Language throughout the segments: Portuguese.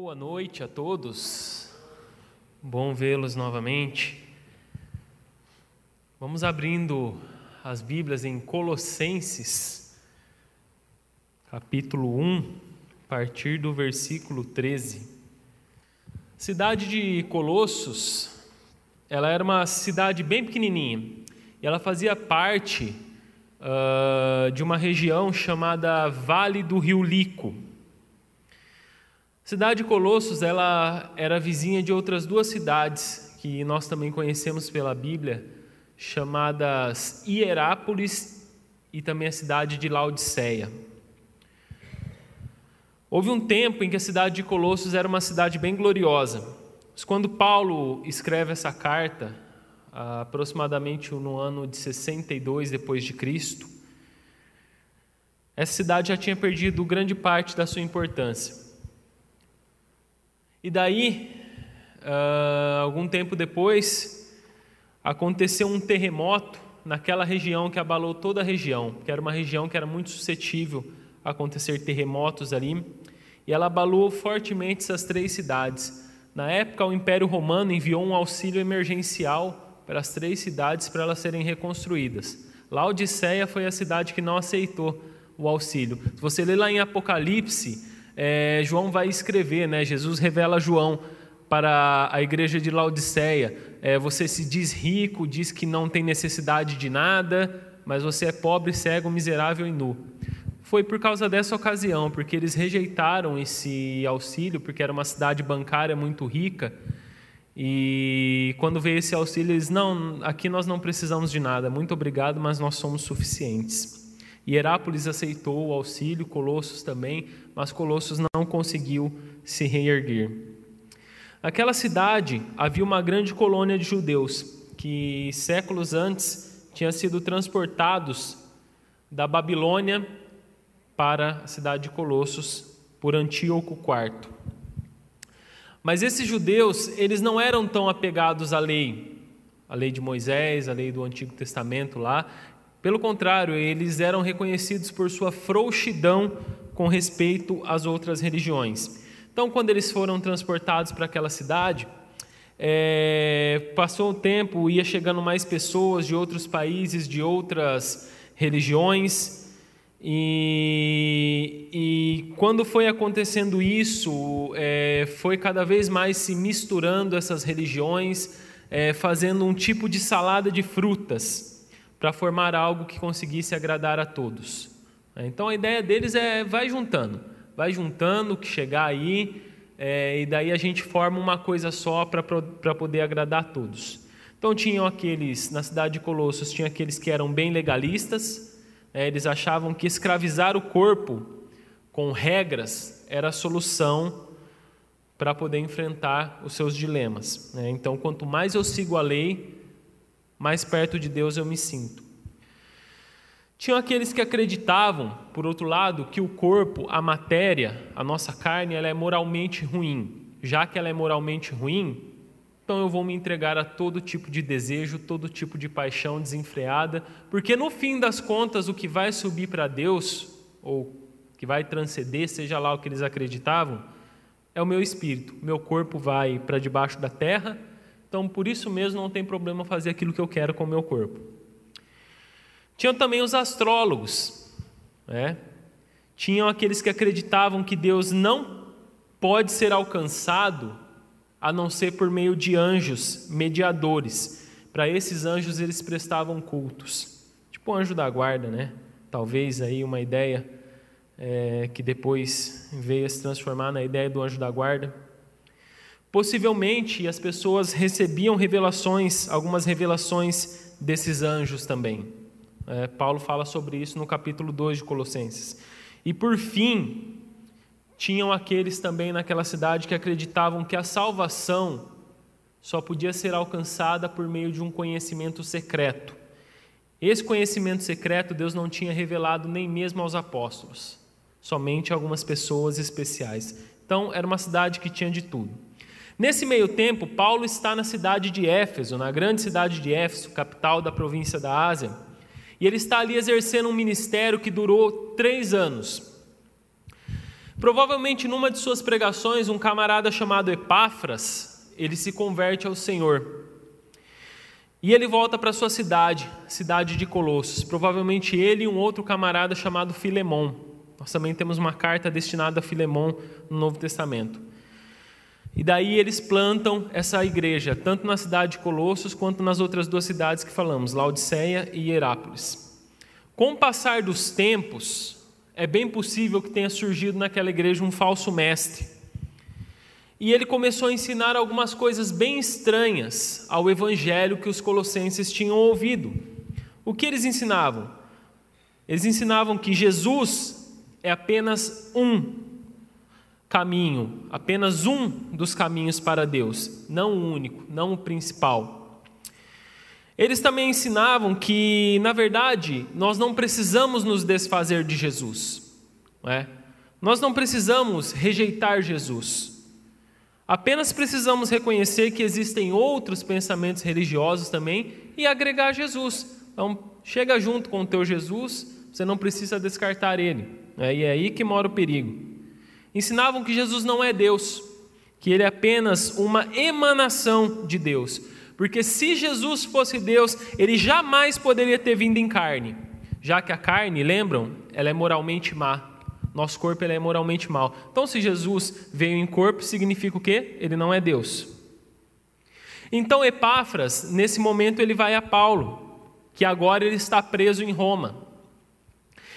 Boa noite a todos. Bom vê-los novamente. Vamos abrindo as Bíblias em Colossenses, capítulo 1, a partir do versículo 13. A cidade de Colossos, ela era uma cidade bem pequenininha e ela fazia parte uh, de uma região chamada Vale do Rio Lico. Cidade de Colossos ela era vizinha de outras duas cidades que nós também conhecemos pela Bíblia, chamadas Hierápolis e também a cidade de Laodiceia. Houve um tempo em que a cidade de Colossos era uma cidade bem gloriosa. Mas quando Paulo escreve essa carta, aproximadamente no ano de 62 depois de Cristo, essa cidade já tinha perdido grande parte da sua importância. E daí, uh, algum tempo depois, aconteceu um terremoto naquela região que abalou toda a região, que era uma região que era muito suscetível a acontecer terremotos ali, e ela abalou fortemente essas três cidades. Na época, o Império Romano enviou um auxílio emergencial para as três cidades para elas serem reconstruídas. Laodiceia foi a cidade que não aceitou o auxílio. Se você ler lá em Apocalipse, é, João vai escrever, né? Jesus revela João para a igreja de Laodiceia: é, você se diz rico, diz que não tem necessidade de nada, mas você é pobre, cego, miserável e nu. Foi por causa dessa ocasião, porque eles rejeitaram esse auxílio, porque era uma cidade bancária muito rica. E quando veio esse auxílio, eles: não, aqui nós não precisamos de nada, muito obrigado, mas nós somos suficientes. Hierápolis aceitou o auxílio, Colossos também, mas Colossos não conseguiu se reerguer. Naquela cidade havia uma grande colônia de judeus que séculos antes tinham sido transportados da Babilônia para a cidade de Colossos por Antíoco IV. Mas esses judeus, eles não eram tão apegados à lei, a lei de Moisés, a lei do Antigo Testamento lá, pelo contrário, eles eram reconhecidos por sua frouxidão com respeito às outras religiões. Então, quando eles foram transportados para aquela cidade, é, passou o tempo, ia chegando mais pessoas de outros países, de outras religiões, e, e quando foi acontecendo isso, é, foi cada vez mais se misturando essas religiões, é, fazendo um tipo de salada de frutas para formar algo que conseguisse agradar a todos. Então a ideia deles é vai juntando, vai juntando o que chegar aí, é, e daí a gente forma uma coisa só para poder agradar a todos. Então tinham aqueles, na cidade de Colossos, tinha aqueles que eram bem legalistas, é, eles achavam que escravizar o corpo com regras era a solução para poder enfrentar os seus dilemas. Né? Então, quanto mais eu sigo a lei, mais perto de Deus eu me sinto. Tinham aqueles que acreditavam, por outro lado, que o corpo, a matéria, a nossa carne, ela é moralmente ruim. Já que ela é moralmente ruim, então eu vou me entregar a todo tipo de desejo, todo tipo de paixão desenfreada, porque no fim das contas o que vai subir para Deus, ou que vai transcender, seja lá o que eles acreditavam, é o meu espírito. Meu corpo vai para debaixo da terra então, por isso mesmo, não tem problema fazer aquilo que eu quero com o meu corpo. Tinham também os astrólogos, né? tinham aqueles que acreditavam que Deus não pode ser alcançado a não ser por meio de anjos mediadores. Para esses anjos eles prestavam cultos, tipo o anjo da guarda, né? Talvez aí uma ideia é, que depois veio a se transformar na ideia do anjo da guarda. Possivelmente as pessoas recebiam revelações, algumas revelações desses anjos também. É, Paulo fala sobre isso no capítulo 2 de Colossenses. E por fim, tinham aqueles também naquela cidade que acreditavam que a salvação só podia ser alcançada por meio de um conhecimento secreto. Esse conhecimento secreto Deus não tinha revelado nem mesmo aos apóstolos, somente a algumas pessoas especiais. Então, era uma cidade que tinha de tudo. Nesse meio tempo, Paulo está na cidade de Éfeso, na grande cidade de Éfeso, capital da província da Ásia, e ele está ali exercendo um ministério que durou três anos. Provavelmente numa de suas pregações, um camarada chamado Epáfras, ele se converte ao Senhor. E ele volta para sua cidade, cidade de Colossos. Provavelmente ele e um outro camarada chamado Filemon. Nós também temos uma carta destinada a Filemon no Novo Testamento. E daí eles plantam essa igreja, tanto na cidade de Colossos quanto nas outras duas cidades que falamos, Laodiceia e Herápolis. Com o passar dos tempos, é bem possível que tenha surgido naquela igreja um falso mestre. E ele começou a ensinar algumas coisas bem estranhas ao evangelho que os colossenses tinham ouvido. O que eles ensinavam? Eles ensinavam que Jesus é apenas um caminho, apenas um dos caminhos para Deus, não o único, não o principal. Eles também ensinavam que, na verdade, nós não precisamos nos desfazer de Jesus. Não é? Nós não precisamos rejeitar Jesus. Apenas precisamos reconhecer que existem outros pensamentos religiosos também e agregar Jesus. Então, chega junto com o teu Jesus, você não precisa descartar ele. É, e é aí que mora o perigo. Ensinavam que Jesus não é Deus, que ele é apenas uma emanação de Deus. Porque se Jesus fosse Deus, ele jamais poderia ter vindo em carne, já que a carne, lembram, ela é moralmente má. Nosso corpo é moralmente mau. Então, se Jesus veio em corpo, significa o quê? Ele não é Deus. Então, Epáfras, nesse momento, ele vai a Paulo, que agora ele está preso em Roma,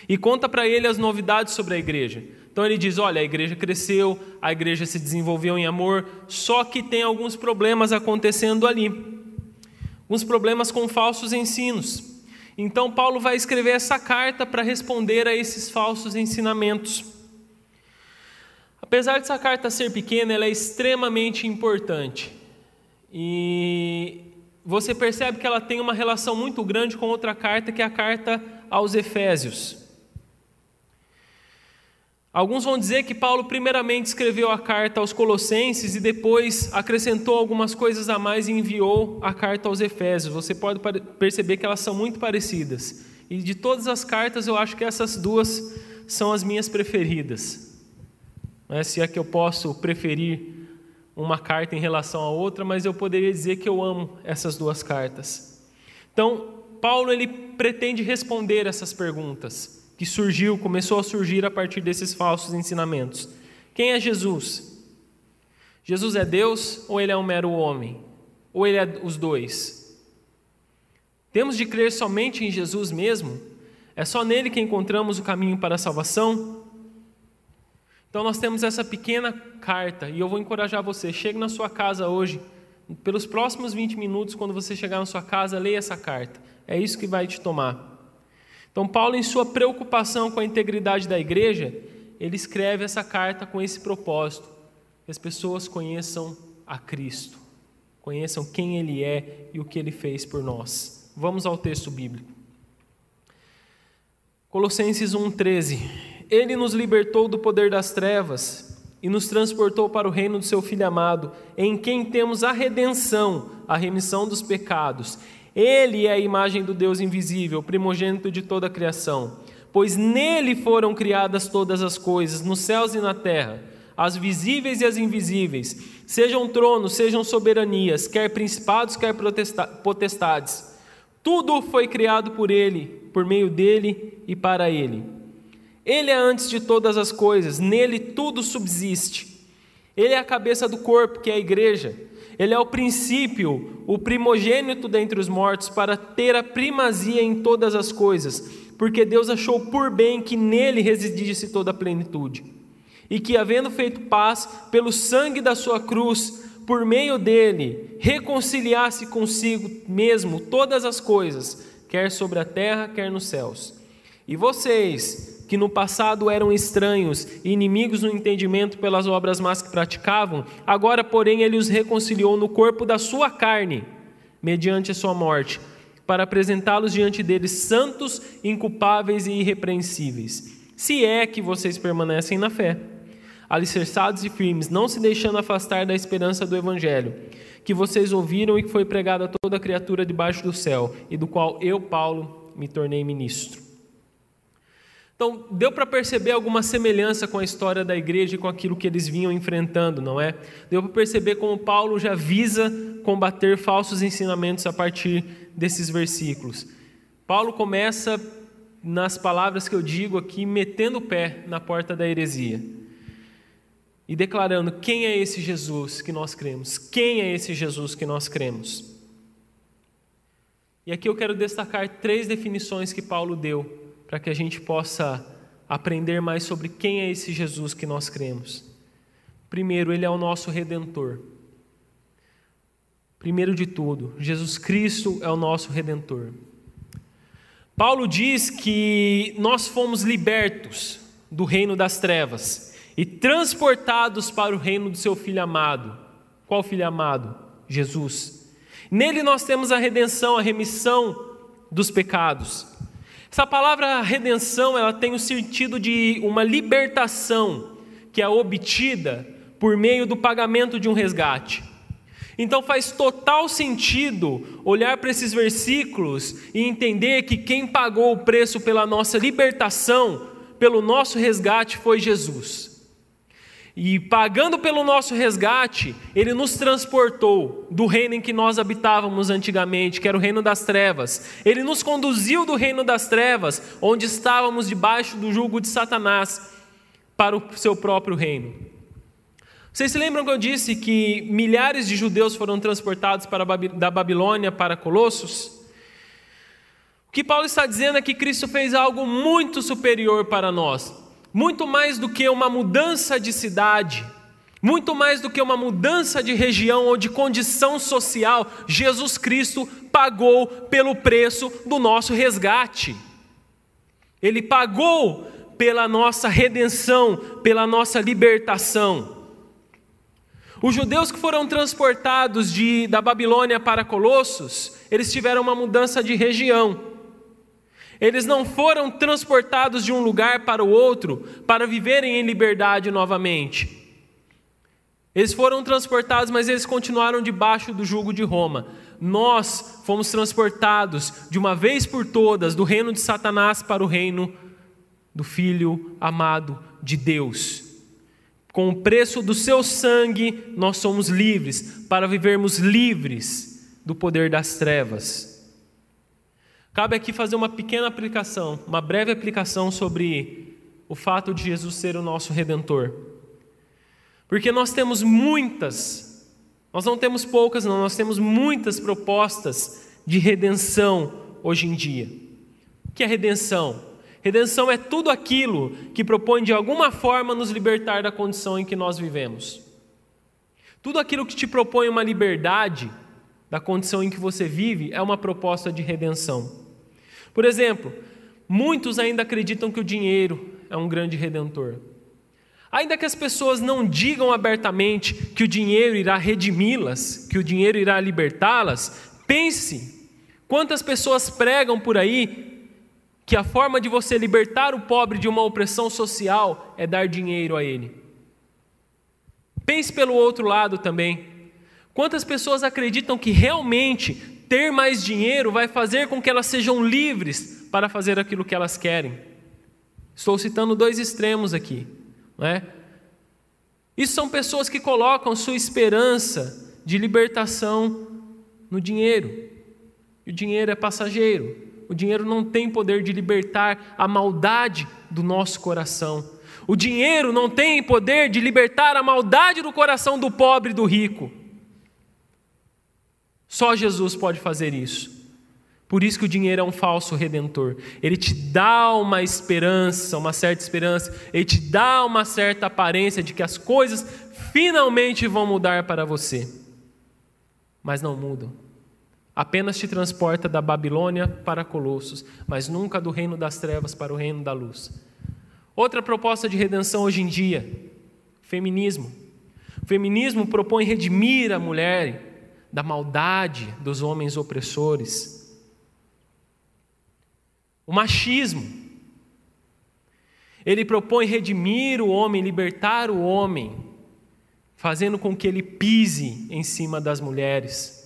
e conta para ele as novidades sobre a igreja. Então ele diz: olha, a igreja cresceu, a igreja se desenvolveu em amor, só que tem alguns problemas acontecendo ali. Alguns problemas com falsos ensinos. Então Paulo vai escrever essa carta para responder a esses falsos ensinamentos. Apesar dessa carta ser pequena, ela é extremamente importante. E você percebe que ela tem uma relação muito grande com outra carta, que é a carta aos Efésios. Alguns vão dizer que Paulo, primeiramente, escreveu a carta aos Colossenses e depois acrescentou algumas coisas a mais e enviou a carta aos Efésios. Você pode perceber que elas são muito parecidas. E de todas as cartas, eu acho que essas duas são as minhas preferidas. É, se é que eu posso preferir uma carta em relação a outra, mas eu poderia dizer que eu amo essas duas cartas. Então, Paulo ele pretende responder essas perguntas que surgiu, começou a surgir a partir desses falsos ensinamentos. Quem é Jesus? Jesus é Deus ou ele é um mero homem? Ou ele é os dois? Temos de crer somente em Jesus mesmo? É só nele que encontramos o caminho para a salvação? Então nós temos essa pequena carta e eu vou encorajar você, chegue na sua casa hoje, pelos próximos 20 minutos, quando você chegar na sua casa, leia essa carta. É isso que vai te tomar. Então, Paulo, em sua preocupação com a integridade da igreja, ele escreve essa carta com esse propósito: que as pessoas conheçam a Cristo, conheçam quem Ele é e o que Ele fez por nós. Vamos ao texto bíblico. Colossenses 1,13: Ele nos libertou do poder das trevas e nos transportou para o reino do seu Filho amado, em quem temos a redenção, a remissão dos pecados. Ele é a imagem do Deus invisível, primogênito de toda a criação, pois nele foram criadas todas as coisas, nos céus e na terra, as visíveis e as invisíveis, sejam tronos, sejam soberanias, quer principados, quer potestades. Tudo foi criado por ele, por meio dele e para ele. Ele é antes de todas as coisas, nele tudo subsiste. Ele é a cabeça do corpo, que é a igreja. Ele é o princípio, o primogênito dentre os mortos, para ter a primazia em todas as coisas, porque Deus achou por bem que nele residisse toda a plenitude. E que, havendo feito paz pelo sangue da sua cruz, por meio dele, reconciliasse consigo mesmo todas as coisas, quer sobre a terra, quer nos céus. E vocês, que no passado eram estranhos e inimigos no entendimento pelas obras más que praticavam, agora, porém, ele os reconciliou no corpo da sua carne, mediante a sua morte, para apresentá-los diante deles santos, inculpáveis e irrepreensíveis. Se é que vocês permanecem na fé, alicerçados e firmes, não se deixando afastar da esperança do Evangelho, que vocês ouviram e que foi pregado a toda criatura debaixo do céu, e do qual eu, Paulo, me tornei ministro. Então, deu para perceber alguma semelhança com a história da igreja e com aquilo que eles vinham enfrentando, não é? Deu para perceber como Paulo já visa combater falsos ensinamentos a partir desses versículos. Paulo começa nas palavras que eu digo aqui, metendo o pé na porta da heresia e declarando quem é esse Jesus que nós cremos, quem é esse Jesus que nós cremos. E aqui eu quero destacar três definições que Paulo deu para que a gente possa aprender mais sobre quem é esse Jesus que nós cremos. Primeiro, ele é o nosso redentor. Primeiro de tudo, Jesus Cristo é o nosso redentor. Paulo diz que nós fomos libertos do reino das trevas e transportados para o reino do seu filho amado. Qual filho amado? Jesus. Nele nós temos a redenção, a remissão dos pecados. Essa palavra redenção, ela tem o sentido de uma libertação que é obtida por meio do pagamento de um resgate. Então faz total sentido olhar para esses versículos e entender que quem pagou o preço pela nossa libertação, pelo nosso resgate, foi Jesus. E pagando pelo nosso resgate, Ele nos transportou do reino em que nós habitávamos antigamente, que era o reino das trevas. Ele nos conduziu do reino das trevas, onde estávamos debaixo do jugo de Satanás, para o seu próprio reino. Vocês se lembram que eu disse que milhares de judeus foram transportados para, da Babilônia para Colossos? O que Paulo está dizendo é que Cristo fez algo muito superior para nós muito mais do que uma mudança de cidade, muito mais do que uma mudança de região ou de condição social, Jesus Cristo pagou pelo preço do nosso resgate. Ele pagou pela nossa redenção, pela nossa libertação. Os judeus que foram transportados de, da Babilônia para Colossos, eles tiveram uma mudança de região. Eles não foram transportados de um lugar para o outro para viverem em liberdade novamente. Eles foram transportados, mas eles continuaram debaixo do jugo de Roma. Nós fomos transportados de uma vez por todas do reino de Satanás para o reino do Filho amado de Deus. Com o preço do seu sangue, nós somos livres para vivermos livres do poder das trevas. Cabe aqui fazer uma pequena aplicação, uma breve aplicação sobre o fato de Jesus ser o nosso redentor. Porque nós temos muitas, nós não temos poucas, não, nós temos muitas propostas de redenção hoje em dia. O que é redenção? Redenção é tudo aquilo que propõe de alguma forma nos libertar da condição em que nós vivemos. Tudo aquilo que te propõe uma liberdade da condição em que você vive é uma proposta de redenção. Por exemplo, muitos ainda acreditam que o dinheiro é um grande redentor. Ainda que as pessoas não digam abertamente que o dinheiro irá redimi-las, que o dinheiro irá libertá-las, pense quantas pessoas pregam por aí que a forma de você libertar o pobre de uma opressão social é dar dinheiro a ele. Pense pelo outro lado também. Quantas pessoas acreditam que realmente ter mais dinheiro vai fazer com que elas sejam livres para fazer aquilo que elas querem. Estou citando dois extremos aqui, não é? Isso são pessoas que colocam sua esperança de libertação no dinheiro. E o dinheiro é passageiro. O dinheiro não tem poder de libertar a maldade do nosso coração. O dinheiro não tem poder de libertar a maldade do coração do pobre e do rico. Só Jesus pode fazer isso. Por isso que o dinheiro é um falso redentor. Ele te dá uma esperança, uma certa esperança, ele te dá uma certa aparência de que as coisas finalmente vão mudar para você. Mas não mudam. Apenas te transporta da Babilônia para Colossos, mas nunca do reino das trevas para o reino da luz. Outra proposta de redenção hoje em dia, feminismo. O feminismo propõe redimir a mulher da maldade dos homens opressores. O machismo. Ele propõe redimir o homem, libertar o homem, fazendo com que ele pise em cima das mulheres.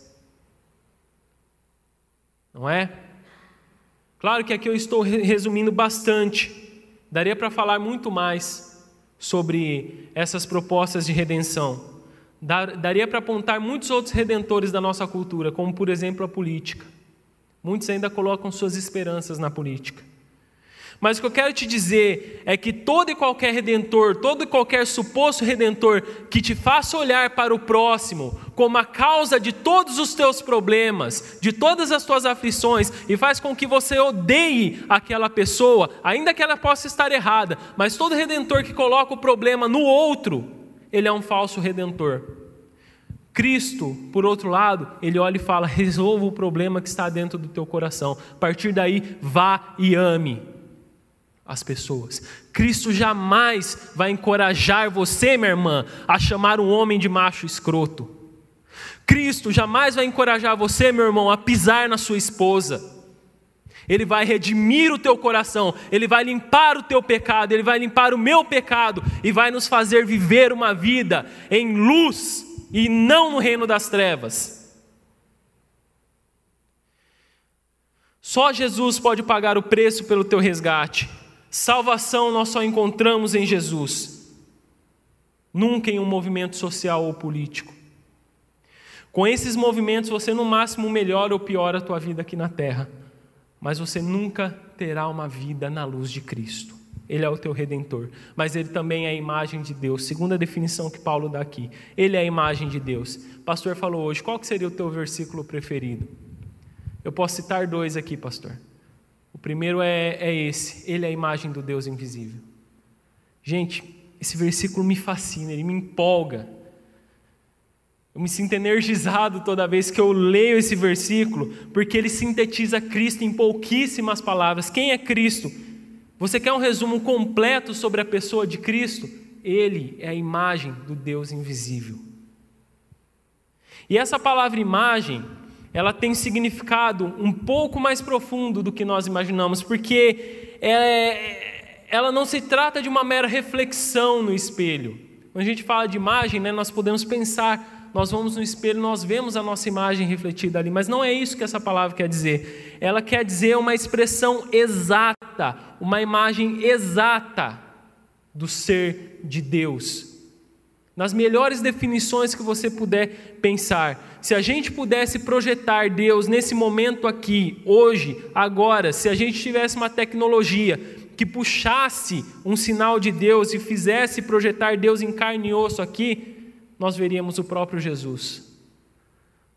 Não é? Claro que aqui eu estou resumindo bastante. Daria para falar muito mais sobre essas propostas de redenção. Daria para apontar muitos outros redentores da nossa cultura, como por exemplo a política. Muitos ainda colocam suas esperanças na política. Mas o que eu quero te dizer é que todo e qualquer redentor, todo e qualquer suposto redentor que te faça olhar para o próximo como a causa de todos os teus problemas, de todas as tuas aflições, e faz com que você odeie aquela pessoa, ainda que ela possa estar errada, mas todo redentor que coloca o problema no outro, ele é um falso redentor. Cristo, por outro lado, ele olha e fala: resolva o problema que está dentro do teu coração. A partir daí, vá e ame as pessoas. Cristo jamais vai encorajar você, minha irmã, a chamar um homem de macho escroto. Cristo jamais vai encorajar você, meu irmão, a pisar na sua esposa. Ele vai redimir o teu coração, ele vai limpar o teu pecado, ele vai limpar o meu pecado e vai nos fazer viver uma vida em luz e não no reino das trevas. Só Jesus pode pagar o preço pelo teu resgate. Salvação nós só encontramos em Jesus, nunca em um movimento social ou político. Com esses movimentos você no máximo melhora ou piora a tua vida aqui na terra, mas você nunca terá uma vida na luz de Cristo. Ele é o teu redentor, mas ele também é a imagem de Deus, segundo a definição que Paulo dá aqui. Ele é a imagem de Deus. Pastor falou hoje, qual que seria o teu versículo preferido? Eu posso citar dois aqui, pastor. O primeiro é, é esse: Ele é a imagem do Deus invisível. Gente, esse versículo me fascina, ele me empolga. Eu me sinto energizado toda vez que eu leio esse versículo, porque ele sintetiza Cristo em pouquíssimas palavras. Quem é Cristo? Você quer um resumo completo sobre a pessoa de Cristo? Ele é a imagem do Deus invisível. E essa palavra imagem, ela tem significado um pouco mais profundo do que nós imaginamos, porque é, ela não se trata de uma mera reflexão no espelho. Quando a gente fala de imagem, né, nós podemos pensar, nós vamos no espelho, nós vemos a nossa imagem refletida ali, mas não é isso que essa palavra quer dizer. Ela quer dizer uma expressão exata, uma imagem exata do ser de Deus nas melhores definições que você puder pensar. Se a gente pudesse projetar Deus nesse momento aqui, hoje, agora, se a gente tivesse uma tecnologia que puxasse um sinal de Deus e fizesse projetar Deus em carne e osso aqui, nós veríamos o próprio Jesus.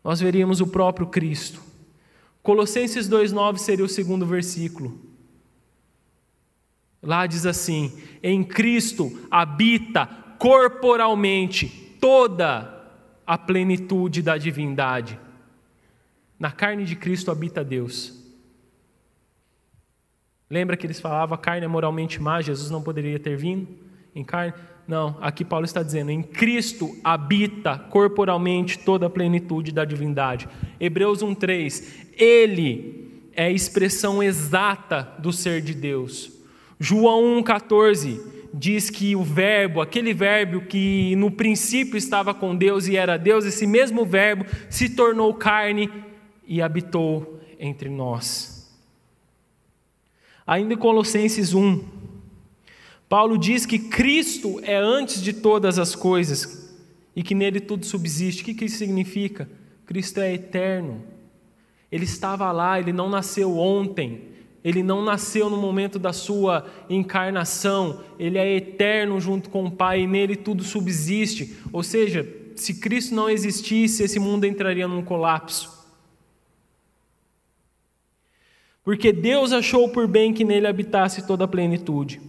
Nós veríamos o próprio Cristo. Colossenses 2:9 seria o segundo versículo. Lá diz assim: Em Cristo habita corporalmente toda a plenitude da divindade. Na carne de Cristo habita Deus. Lembra que eles falavam a carne é moralmente má, Jesus não poderia ter vindo em carne? Não, aqui Paulo está dizendo: em Cristo habita corporalmente toda a plenitude da divindade. Hebreus 1,3: Ele é a expressão exata do ser de Deus. João 1,14: diz que o Verbo, aquele Verbo que no princípio estava com Deus e era Deus, esse mesmo Verbo se tornou carne e habitou entre nós. Ainda em Colossenses 1, Paulo diz que Cristo é antes de todas as coisas e que nele tudo subsiste. O que isso significa? Cristo é eterno. Ele estava lá, ele não nasceu ontem, ele não nasceu no momento da sua encarnação, ele é eterno junto com o Pai e nele tudo subsiste. Ou seja, se Cristo não existisse, esse mundo entraria num colapso. Porque Deus achou por bem que nele habitasse toda a plenitude.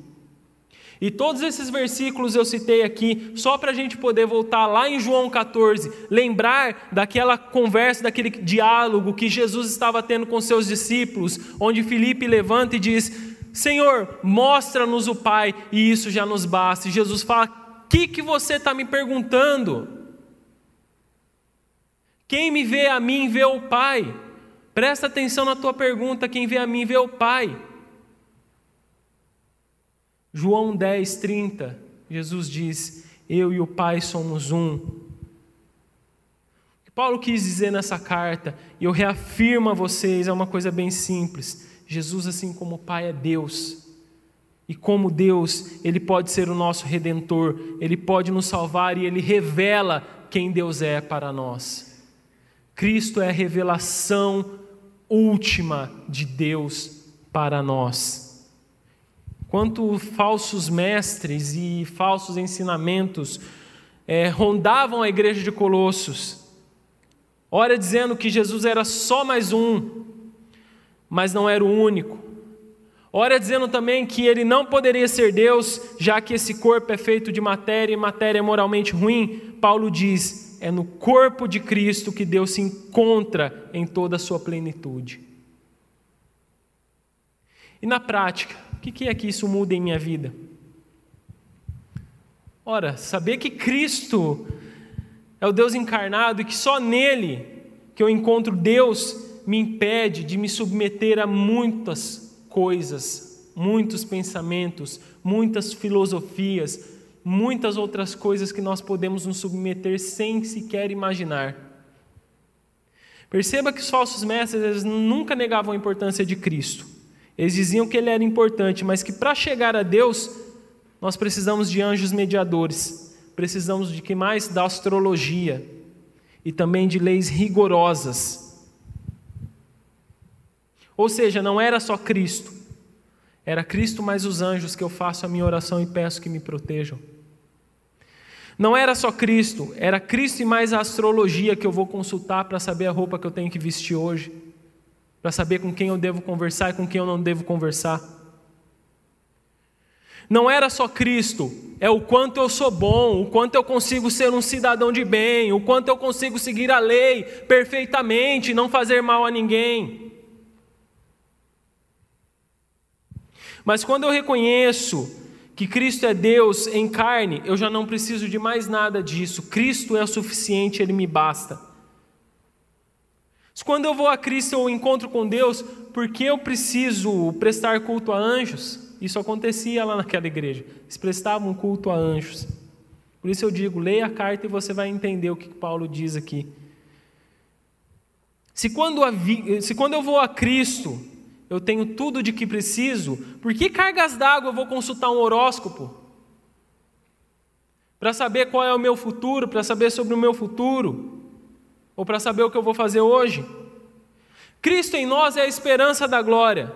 E todos esses versículos eu citei aqui, só para a gente poder voltar lá em João 14, lembrar daquela conversa, daquele diálogo que Jesus estava tendo com seus discípulos, onde Felipe levanta e diz: Senhor, mostra-nos o Pai, e isso já nos basta. E Jesus fala: O que, que você está me perguntando? Quem me vê a mim vê o Pai. Presta atenção na tua pergunta: quem vê a mim vê o Pai. João 10, 30, Jesus diz: Eu e o Pai somos um. O que Paulo quis dizer nessa carta, e eu reafirmo a vocês, é uma coisa bem simples: Jesus, assim como o Pai, é Deus. e como Deus, Ele pode ser o nosso redentor, Ele pode nos salvar e Ele revela quem Deus é para nós. Cristo é a revelação última de Deus para nós. Quanto falsos mestres e falsos ensinamentos é, rondavam a igreja de Colossos, ora dizendo que Jesus era só mais um, mas não era o único. Ora dizendo também que ele não poderia ser Deus, já que esse corpo é feito de matéria e matéria é moralmente ruim. Paulo diz: é no corpo de Cristo que Deus se encontra em toda a sua plenitude. E na prática, o que é que isso muda em minha vida? Ora, saber que Cristo é o Deus encarnado e que só nele que eu encontro Deus me impede de me submeter a muitas coisas, muitos pensamentos, muitas filosofias, muitas outras coisas que nós podemos nos submeter sem sequer imaginar. Perceba que os falsos mestres nunca negavam a importância de Cristo. Eles diziam que ele era importante, mas que para chegar a Deus, nós precisamos de anjos mediadores, precisamos de que mais? Da astrologia. E também de leis rigorosas. Ou seja, não era só Cristo, era Cristo mais os anjos que eu faço a minha oração e peço que me protejam. Não era só Cristo, era Cristo e mais a astrologia que eu vou consultar para saber a roupa que eu tenho que vestir hoje, para saber com quem eu devo conversar e com quem eu não devo conversar. Não era só Cristo, é o quanto eu sou bom, o quanto eu consigo ser um cidadão de bem, o quanto eu consigo seguir a lei perfeitamente, não fazer mal a ninguém. Mas quando eu reconheço que Cristo é Deus em carne, eu já não preciso de mais nada disso. Cristo é o suficiente, ele me basta. Mas quando eu vou a Cristo, eu encontro com Deus, por que eu preciso prestar culto a anjos? Isso acontecia lá naquela igreja. Eles prestavam culto a anjos. Por isso eu digo, leia a carta e você vai entender o que Paulo diz aqui. Se quando, se quando eu vou a Cristo, eu tenho tudo de que preciso, por que cargas d'água eu vou consultar um horóscopo? Para saber qual é o meu futuro, para saber sobre o meu futuro, ou para saber o que eu vou fazer hoje? Cristo em nós é a esperança da glória.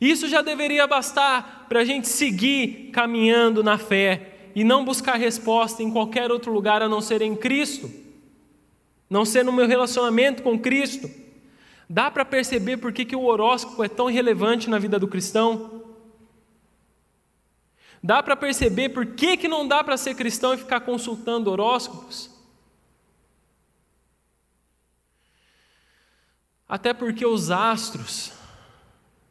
Isso já deveria bastar para a gente seguir caminhando na fé e não buscar resposta em qualquer outro lugar a não ser em Cristo, não ser no meu relacionamento com Cristo. Dá para perceber por que, que o horóscopo é tão relevante na vida do cristão? Dá para perceber por que, que não dá para ser cristão e ficar consultando horóscopos? Até porque os astros,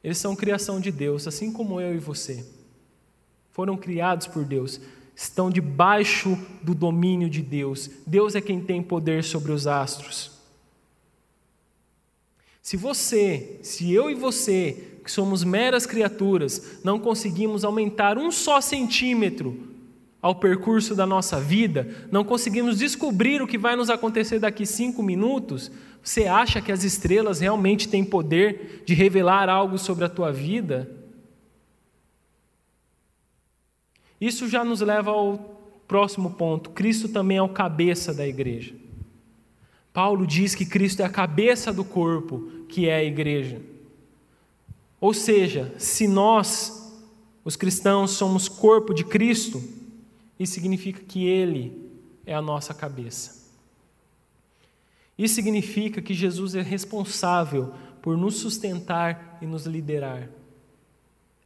eles são criação de Deus, assim como eu e você. Foram criados por Deus, estão debaixo do domínio de Deus. Deus é quem tem poder sobre os astros. Se você, se eu e você, que somos meras criaturas, não conseguimos aumentar um só centímetro ao percurso da nossa vida, não conseguimos descobrir o que vai nos acontecer daqui cinco minutos, você acha que as estrelas realmente têm poder de revelar algo sobre a tua vida? Isso já nos leva ao próximo ponto. Cristo também é o cabeça da igreja. Paulo diz que Cristo é a cabeça do corpo, que é a igreja. Ou seja, se nós, os cristãos, somos corpo de Cristo, isso significa que Ele é a nossa cabeça. Isso significa que Jesus é responsável por nos sustentar e nos liderar.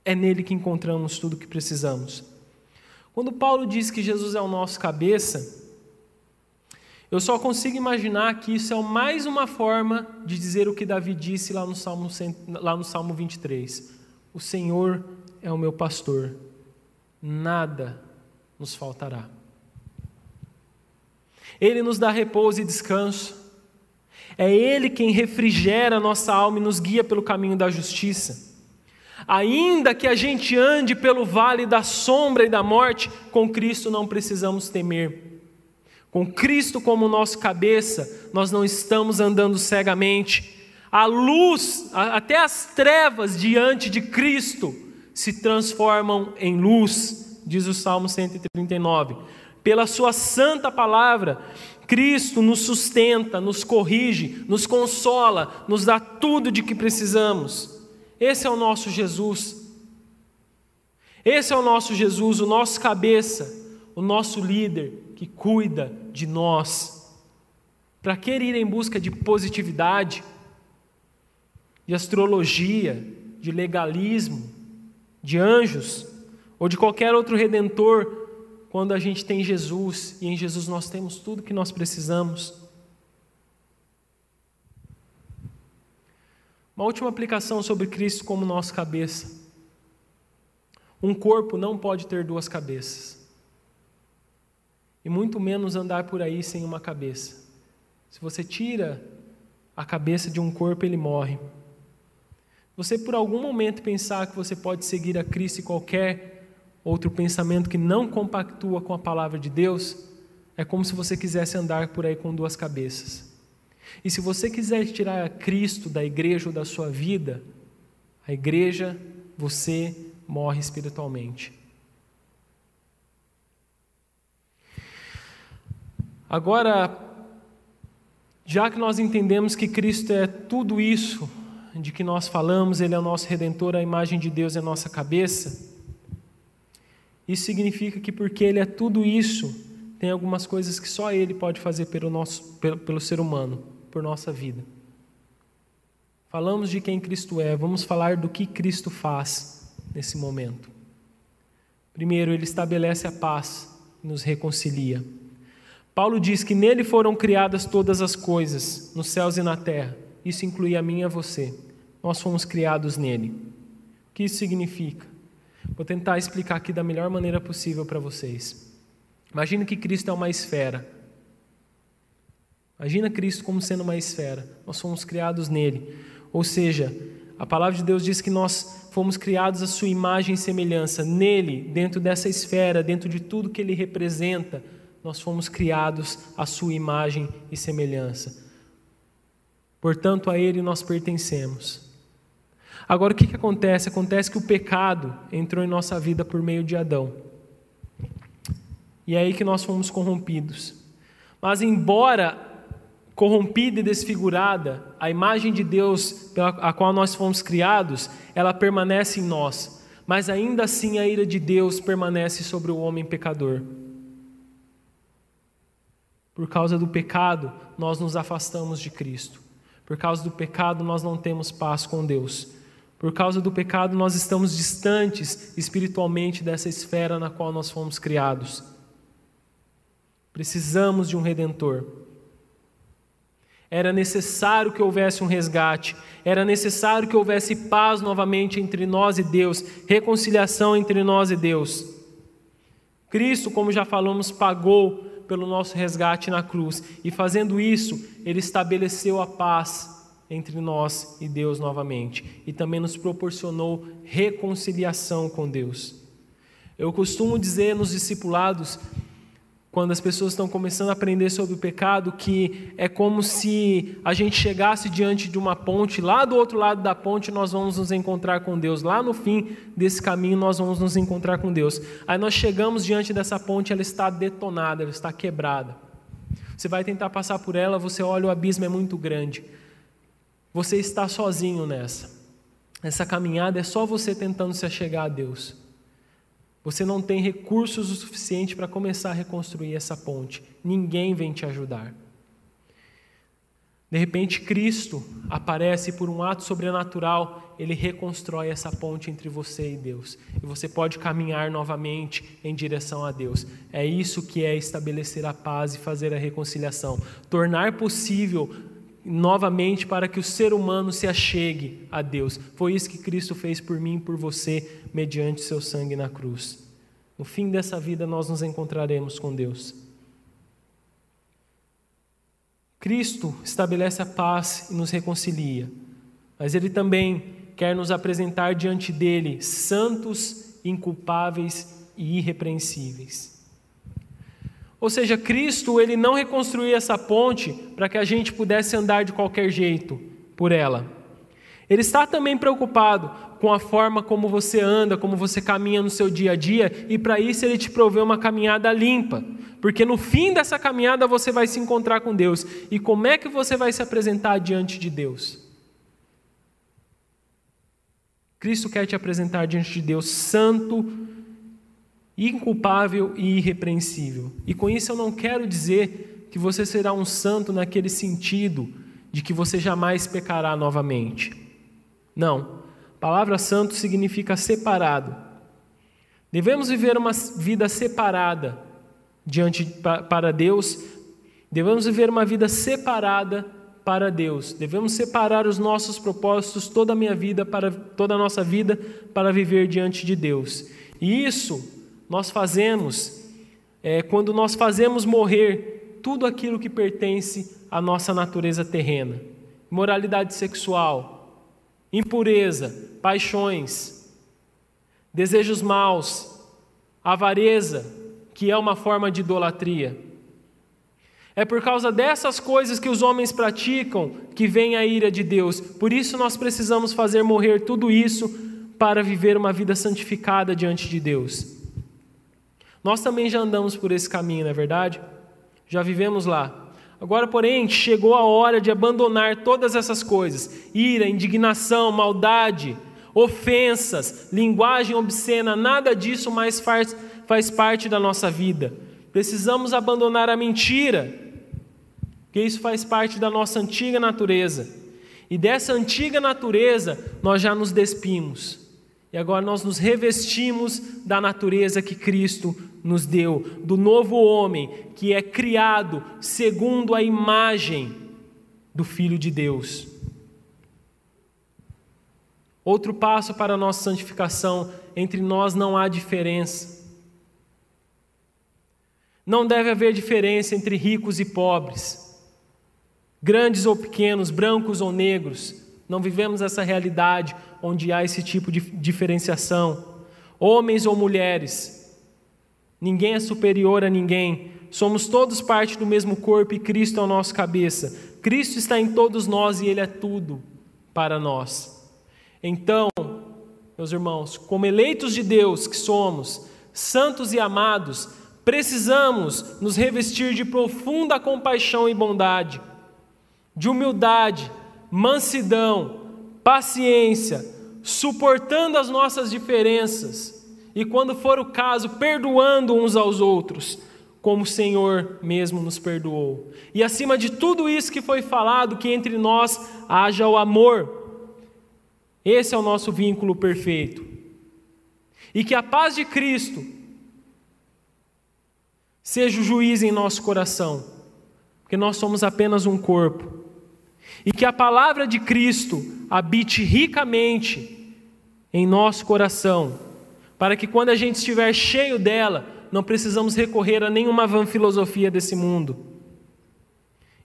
É nele que encontramos tudo o que precisamos. Quando Paulo diz que Jesus é o nosso cabeça, eu só consigo imaginar que isso é mais uma forma de dizer o que Davi disse lá no Salmo, lá no Salmo 23. O Senhor é o meu pastor, nada nos faltará. Ele nos dá repouso e descanso. É Ele quem refrigera a nossa alma e nos guia pelo caminho da justiça. Ainda que a gente ande pelo vale da sombra e da morte, com Cristo não precisamos temer com Cristo como nosso cabeça, nós não estamos andando cegamente. A luz, até as trevas diante de Cristo, se transformam em luz, diz o Salmo 139. Pela Sua santa palavra, Cristo nos sustenta, nos corrige, nos consola, nos dá tudo de que precisamos. Esse é o nosso Jesus. Esse é o nosso Jesus, o nosso cabeça, o nosso líder que cuida de nós. Para que ir em busca de positividade, de astrologia, de legalismo, de anjos ou de qualquer outro redentor quando a gente tem Jesus e em Jesus nós temos tudo que nós precisamos. Uma última aplicação sobre Cristo como nossa cabeça. Um corpo não pode ter duas cabeças. E muito menos andar por aí sem uma cabeça. Se você tira a cabeça de um corpo, ele morre. Você por algum momento pensar que você pode seguir a Cristo e qualquer outro pensamento que não compactua com a palavra de Deus, é como se você quisesse andar por aí com duas cabeças. E se você quiser tirar Cristo da igreja ou da sua vida, a igreja, você morre espiritualmente. Agora, já que nós entendemos que Cristo é tudo isso de que nós falamos, Ele é o nosso redentor, a imagem de Deus é a nossa cabeça, isso significa que porque Ele é tudo isso, tem algumas coisas que só Ele pode fazer pelo, nosso, pelo, pelo ser humano, por nossa vida. Falamos de quem Cristo é, vamos falar do que Cristo faz nesse momento. Primeiro, Ele estabelece a paz e nos reconcilia. Paulo diz que nele foram criadas todas as coisas, nos céus e na terra. Isso inclui a mim e a você. Nós fomos criados nele. O que isso significa? Vou tentar explicar aqui da melhor maneira possível para vocês. Imagina que Cristo é uma esfera. Imagina Cristo como sendo uma esfera. Nós fomos criados nele. Ou seja, a palavra de Deus diz que nós fomos criados à sua imagem e semelhança. Nele, dentro dessa esfera, dentro de tudo que ele representa, nós fomos criados à sua imagem e semelhança. Portanto, a ele nós pertencemos. Agora, o que, que acontece? Acontece que o pecado entrou em nossa vida por meio de Adão. E é aí que nós fomos corrompidos. Mas, embora corrompida e desfigurada, a imagem de Deus pela a qual nós fomos criados, ela permanece em nós. Mas ainda assim a ira de Deus permanece sobre o homem pecador. Por causa do pecado, nós nos afastamos de Cristo. Por causa do pecado, nós não temos paz com Deus. Por causa do pecado, nós estamos distantes espiritualmente dessa esfera na qual nós fomos criados. Precisamos de um redentor. Era necessário que houvesse um resgate, era necessário que houvesse paz novamente entre nós e Deus, reconciliação entre nós e Deus. Cristo, como já falamos, pagou pelo nosso resgate na cruz, e fazendo isso, ele estabeleceu a paz entre nós e Deus novamente e também nos proporcionou reconciliação com Deus. Eu costumo dizer nos discipulados, quando as pessoas estão começando a aprender sobre o pecado, que é como se a gente chegasse diante de uma ponte, lá do outro lado da ponte nós vamos nos encontrar com Deus, lá no fim desse caminho nós vamos nos encontrar com Deus. Aí nós chegamos diante dessa ponte, ela está detonada, ela está quebrada. Você vai tentar passar por ela, você olha, o abismo é muito grande. Você está sozinho nessa. Essa caminhada é só você tentando se achegar a Deus. Você não tem recursos o suficiente para começar a reconstruir essa ponte. Ninguém vem te ajudar. De repente, Cristo aparece por um ato sobrenatural, ele reconstrói essa ponte entre você e Deus. E você pode caminhar novamente em direção a Deus. É isso que é estabelecer a paz e fazer a reconciliação. Tornar possível novamente para que o ser humano se achegue a Deus. Foi isso que Cristo fez por mim e por você, mediante seu sangue na cruz. No fim dessa vida, nós nos encontraremos com Deus. Cristo estabelece a paz e nos reconcilia, mas Ele também quer nos apresentar diante dele santos, inculpáveis e irrepreensíveis. Ou seja, Cristo ele não reconstruiu essa ponte para que a gente pudesse andar de qualquer jeito por ela. Ele está também preocupado com a forma como você anda, como você caminha no seu dia a dia, e para isso ele te provê uma caminhada limpa, porque no fim dessa caminhada você vai se encontrar com Deus. E como é que você vai se apresentar diante de Deus? Cristo quer te apresentar diante de Deus santo, inculpável e irrepreensível. E com isso eu não quero dizer que você será um santo naquele sentido de que você jamais pecará novamente. Não. A palavra santo significa separado. Devemos viver uma vida separada diante para Deus. Devemos viver uma vida separada para Deus. Devemos separar os nossos propósitos, toda a minha vida, para toda a nossa vida, para viver diante de Deus. E isso nós fazemos é, quando nós fazemos morrer tudo aquilo que pertence à nossa natureza terrena: moralidade sexual, impureza, paixões, desejos maus, avareza, que é uma forma de idolatria é por causa dessas coisas que os homens praticam que vem a ira de Deus. Por isso nós precisamos fazer morrer tudo isso para viver uma vida santificada diante de Deus. Nós também já andamos por esse caminho, não é verdade? Já vivemos lá. Agora, porém, chegou a hora de abandonar todas essas coisas: ira, indignação, maldade, ofensas, linguagem obscena, nada disso mais faz, faz parte da nossa vida. Precisamos abandonar a mentira, porque isso faz parte da nossa antiga natureza. E dessa antiga natureza nós já nos despimos. E agora nós nos revestimos da natureza que Cristo nos deu, do novo homem que é criado segundo a imagem do Filho de Deus. Outro passo para a nossa santificação: entre nós não há diferença. Não deve haver diferença entre ricos e pobres grandes ou pequenos, brancos ou negros. Não vivemos essa realidade onde há esse tipo de diferenciação. Homens ou mulheres, ninguém é superior a ninguém. Somos todos parte do mesmo corpo e Cristo é o nosso cabeça. Cristo está em todos nós e Ele é tudo para nós. Então, meus irmãos, como eleitos de Deus que somos, santos e amados, precisamos nos revestir de profunda compaixão e bondade de humildade, mansidão, paciência, suportando as nossas diferenças e, quando for o caso, perdoando uns aos outros, como o Senhor mesmo nos perdoou. E acima de tudo isso que foi falado, que entre nós haja o amor. Esse é o nosso vínculo perfeito. E que a paz de Cristo seja o juiz em nosso coração, porque nós somos apenas um corpo e que a palavra de Cristo habite ricamente em nosso coração, para que quando a gente estiver cheio dela, não precisamos recorrer a nenhuma vã filosofia desse mundo.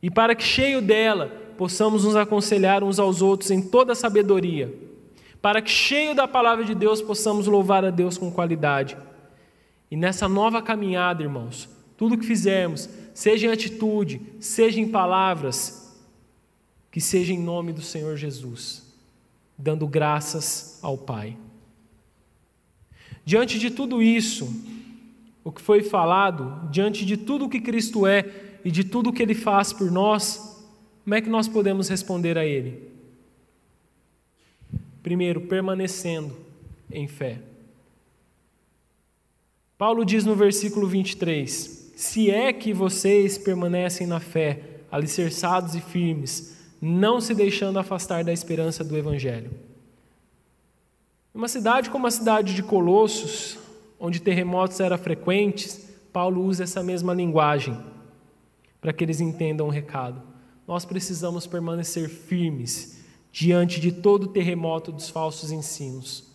E para que cheio dela, possamos nos aconselhar uns aos outros em toda sabedoria, para que cheio da palavra de Deus possamos louvar a Deus com qualidade. E nessa nova caminhada, irmãos, tudo que fizermos, seja em atitude, seja em palavras, que seja em nome do Senhor Jesus, dando graças ao Pai. Diante de tudo isso, o que foi falado, diante de tudo o que Cristo é e de tudo o que Ele faz por nós, como é que nós podemos responder a Ele? Primeiro, permanecendo em fé. Paulo diz no versículo 23: Se é que vocês permanecem na fé, alicerçados e firmes, não se deixando afastar da esperança do Evangelho. Uma cidade como a cidade de Colossos, onde terremotos eram frequentes, Paulo usa essa mesma linguagem para que eles entendam o recado. Nós precisamos permanecer firmes diante de todo o terremoto dos falsos ensinos.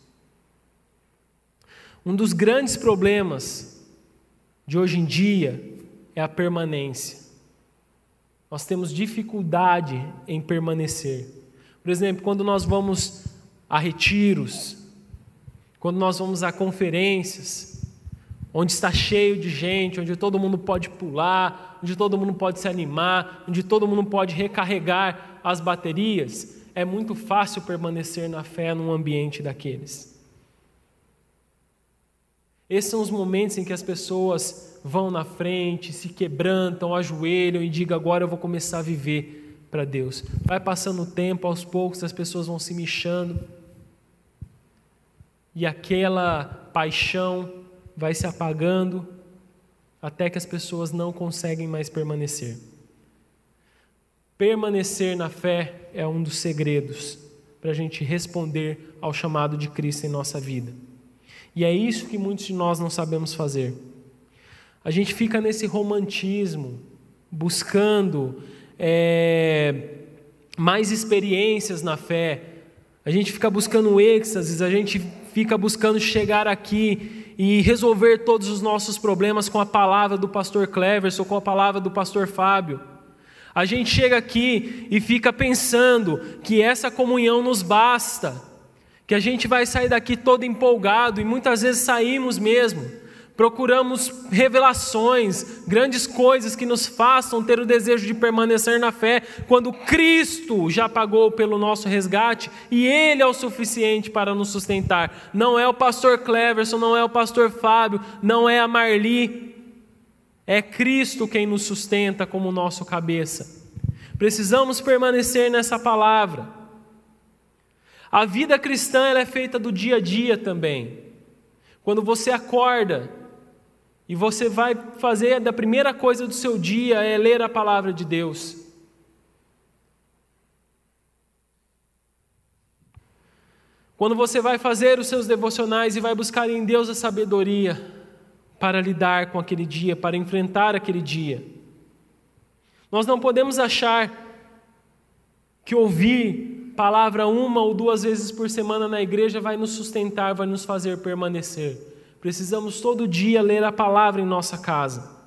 Um dos grandes problemas de hoje em dia é a permanência nós temos dificuldade em permanecer. Por exemplo, quando nós vamos a retiros, quando nós vamos a conferências, onde está cheio de gente, onde todo mundo pode pular, onde todo mundo pode se animar, onde todo mundo pode recarregar as baterias, é muito fácil permanecer na fé num ambiente daqueles. Esses são os momentos em que as pessoas vão na frente, se quebrantam, ajoelham e digam: agora eu vou começar a viver para Deus. Vai passando o tempo, aos poucos as pessoas vão se mexendo e aquela paixão vai se apagando até que as pessoas não conseguem mais permanecer. Permanecer na fé é um dos segredos para a gente responder ao chamado de Cristo em nossa vida. E é isso que muitos de nós não sabemos fazer. A gente fica nesse romantismo, buscando é, mais experiências na fé. A gente fica buscando êxtases, a gente fica buscando chegar aqui e resolver todos os nossos problemas com a palavra do pastor Cleverson, com a palavra do pastor Fábio. A gente chega aqui e fica pensando que essa comunhão nos basta, que a gente vai sair daqui todo empolgado e muitas vezes saímos mesmo. Procuramos revelações, grandes coisas que nos façam ter o desejo de permanecer na fé, quando Cristo já pagou pelo nosso resgate e Ele é o suficiente para nos sustentar. Não é o pastor Cleverson, não é o pastor Fábio, não é a Marli, é Cristo quem nos sustenta como nosso cabeça. Precisamos permanecer nessa palavra. A vida cristã é feita do dia a dia também. Quando você acorda e você vai fazer da primeira coisa do seu dia é ler a palavra de Deus. Quando você vai fazer os seus devocionais e vai buscar em Deus a sabedoria, para lidar com aquele dia, para enfrentar aquele dia. Nós não podemos achar que ouvir palavra uma ou duas vezes por semana na igreja vai nos sustentar, vai nos fazer permanecer. Precisamos todo dia ler a palavra em nossa casa.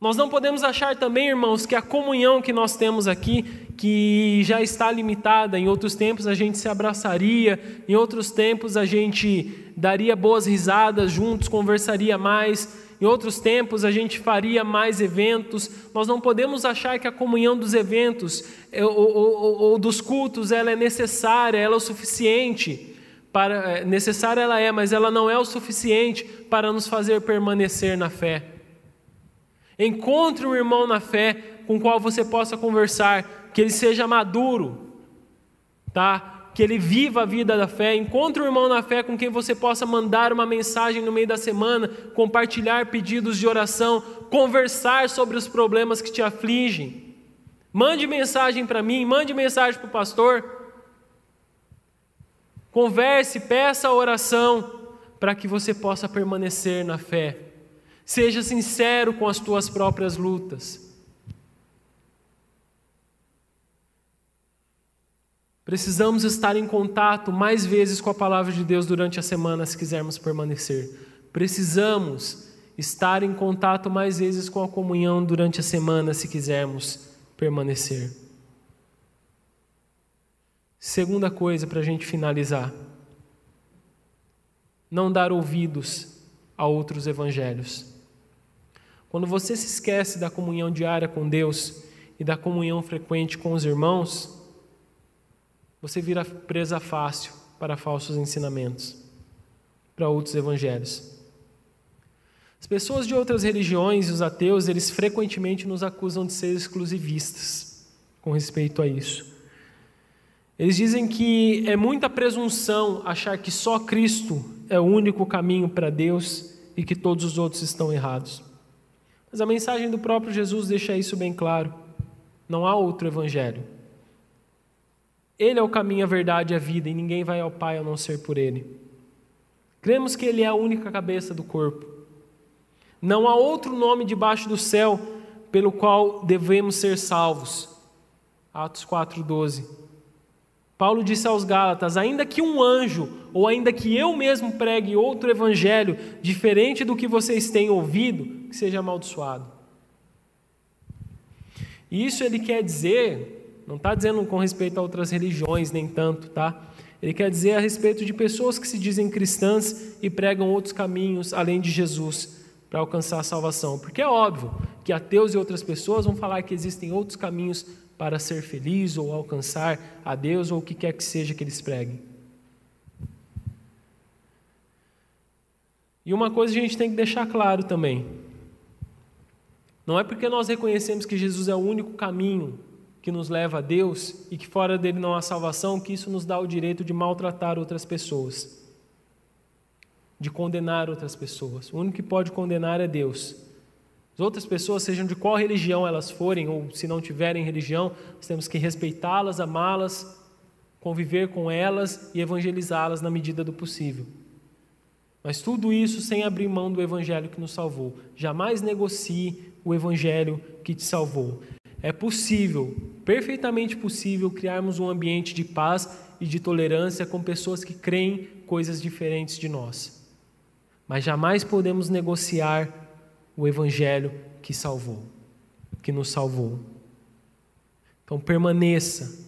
Nós não podemos achar também, irmãos, que a comunhão que nós temos aqui, que já está limitada, em outros tempos a gente se abraçaria, em outros tempos a gente daria boas risadas juntos, conversaria mais, em outros tempos a gente faria mais eventos. Nós não podemos achar que a comunhão dos eventos é, ou, ou, ou dos cultos ela é necessária, ela é o suficiente. Para, é, necessária ela é, mas ela não é o suficiente para nos fazer permanecer na fé. Encontre um irmão na fé com qual você possa conversar, que ele seja maduro, tá? Que ele viva a vida da fé. Encontre um irmão na fé com quem você possa mandar uma mensagem no meio da semana, compartilhar pedidos de oração, conversar sobre os problemas que te afligem. Mande mensagem para mim, mande mensagem para o pastor. Converse, peça a oração para que você possa permanecer na fé. Seja sincero com as tuas próprias lutas. Precisamos estar em contato mais vezes com a palavra de Deus durante a semana se quisermos permanecer. Precisamos estar em contato mais vezes com a comunhão durante a semana se quisermos permanecer. Segunda coisa para a gente finalizar: não dar ouvidos a outros evangelhos. Quando você se esquece da comunhão diária com Deus e da comunhão frequente com os irmãos, você vira presa fácil para falsos ensinamentos, para outros evangelhos. As pessoas de outras religiões e os ateus, eles frequentemente nos acusam de ser exclusivistas com respeito a isso. Eles dizem que é muita presunção achar que só Cristo é o único caminho para Deus e que todos os outros estão errados. Mas a mensagem do próprio Jesus deixa isso bem claro. Não há outro evangelho. Ele é o caminho, a verdade e a vida, e ninguém vai ao Pai a não ser por Ele. Cremos que Ele é a única cabeça do corpo. Não há outro nome debaixo do céu pelo qual devemos ser salvos. Atos 4,12. Paulo disse aos Gálatas: ainda que um anjo, ou ainda que eu mesmo pregue outro evangelho diferente do que vocês têm ouvido, que seja amaldiçoado. E isso ele quer dizer, não está dizendo com respeito a outras religiões, nem tanto, tá? Ele quer dizer a respeito de pessoas que se dizem cristãs e pregam outros caminhos além de Jesus para alcançar a salvação. Porque é óbvio que ateus e outras pessoas vão falar que existem outros caminhos para ser feliz ou alcançar a Deus ou o que quer que seja que eles preguem. E uma coisa a gente tem que deixar claro também: não é porque nós reconhecemos que Jesus é o único caminho que nos leva a Deus e que fora dele não há salvação, que isso nos dá o direito de maltratar outras pessoas, de condenar outras pessoas. O único que pode condenar é Deus. As outras pessoas, sejam de qual religião elas forem, ou se não tiverem religião, nós temos que respeitá-las, amá-las, conviver com elas e evangelizá-las na medida do possível. Mas tudo isso sem abrir mão do Evangelho que nos salvou. Jamais negocie o Evangelho que te salvou. É possível, perfeitamente possível, criarmos um ambiente de paz e de tolerância com pessoas que creem coisas diferentes de nós. Mas jamais podemos negociar o Evangelho que salvou, que nos salvou. Então permaneça,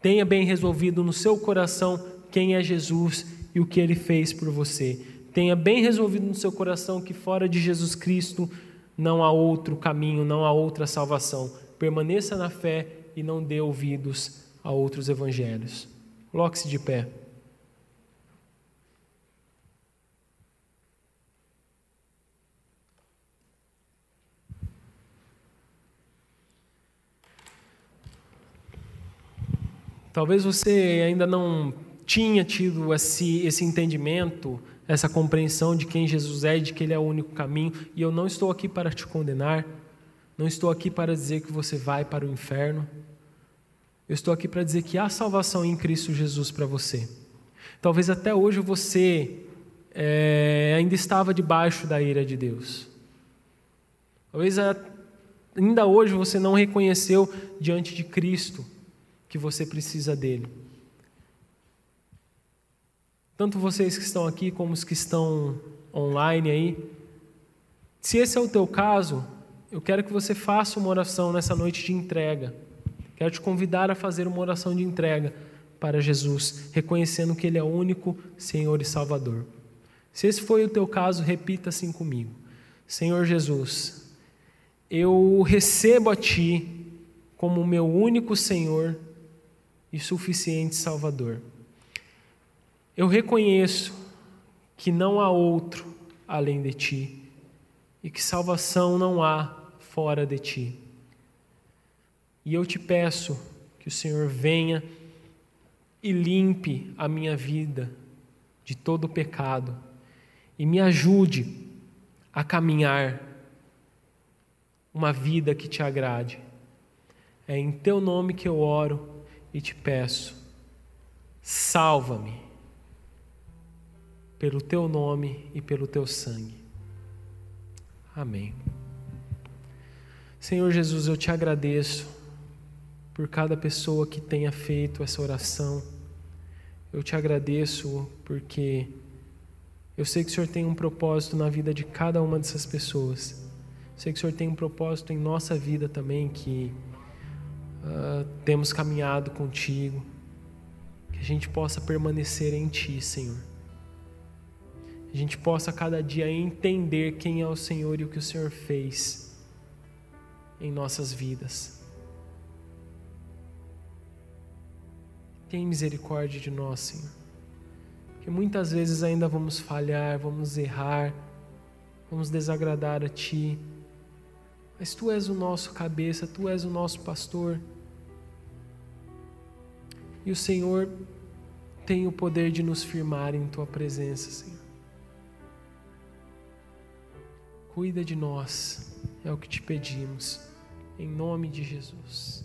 tenha bem resolvido no seu coração quem é Jesus e o que ele fez por você. Tenha bem resolvido no seu coração que fora de Jesus Cristo não há outro caminho, não há outra salvação permaneça na fé e não dê ouvidos a outros evangelhos. Coloque-se de pé. Talvez você ainda não tinha tido esse, esse entendimento, essa compreensão de quem Jesus é e de que Ele é o único caminho, e eu não estou aqui para te condenar. Não estou aqui para dizer que você vai para o inferno. Eu estou aqui para dizer que há salvação em Cristo Jesus para você. Talvez até hoje você é, ainda estava debaixo da ira de Deus. Talvez ainda hoje você não reconheceu diante de Cristo que você precisa dele. Tanto vocês que estão aqui como os que estão online aí. Se esse é o teu caso, eu quero que você faça uma oração nessa noite de entrega. Quero te convidar a fazer uma oração de entrega para Jesus, reconhecendo que Ele é o único Senhor e Salvador. Se esse foi o teu caso, repita assim comigo: Senhor Jesus, eu recebo a Ti como meu único Senhor e suficiente Salvador. Eu reconheço que não há outro além de Ti e que salvação não há fora de ti. E eu te peço que o Senhor venha e limpe a minha vida de todo pecado e me ajude a caminhar uma vida que te agrade. É em teu nome que eu oro e te peço. Salva-me pelo teu nome e pelo teu sangue. Amém. Senhor Jesus, eu te agradeço por cada pessoa que tenha feito essa oração. Eu te agradeço porque eu sei que o Senhor tem um propósito na vida de cada uma dessas pessoas. Eu sei que o Senhor tem um propósito em nossa vida também, que uh, temos caminhado contigo. Que a gente possa permanecer em Ti, Senhor. A gente possa cada dia entender quem é o Senhor e o que o Senhor fez em nossas vidas. Tem misericórdia de nós, Senhor. Que muitas vezes ainda vamos falhar, vamos errar, vamos desagradar a Ti. Mas Tu és o nosso cabeça, Tu és o nosso pastor. E o Senhor tem o poder de nos firmar em Tua presença, Senhor. Cuida de nós, é o que te pedimos. Em nome de Jesus.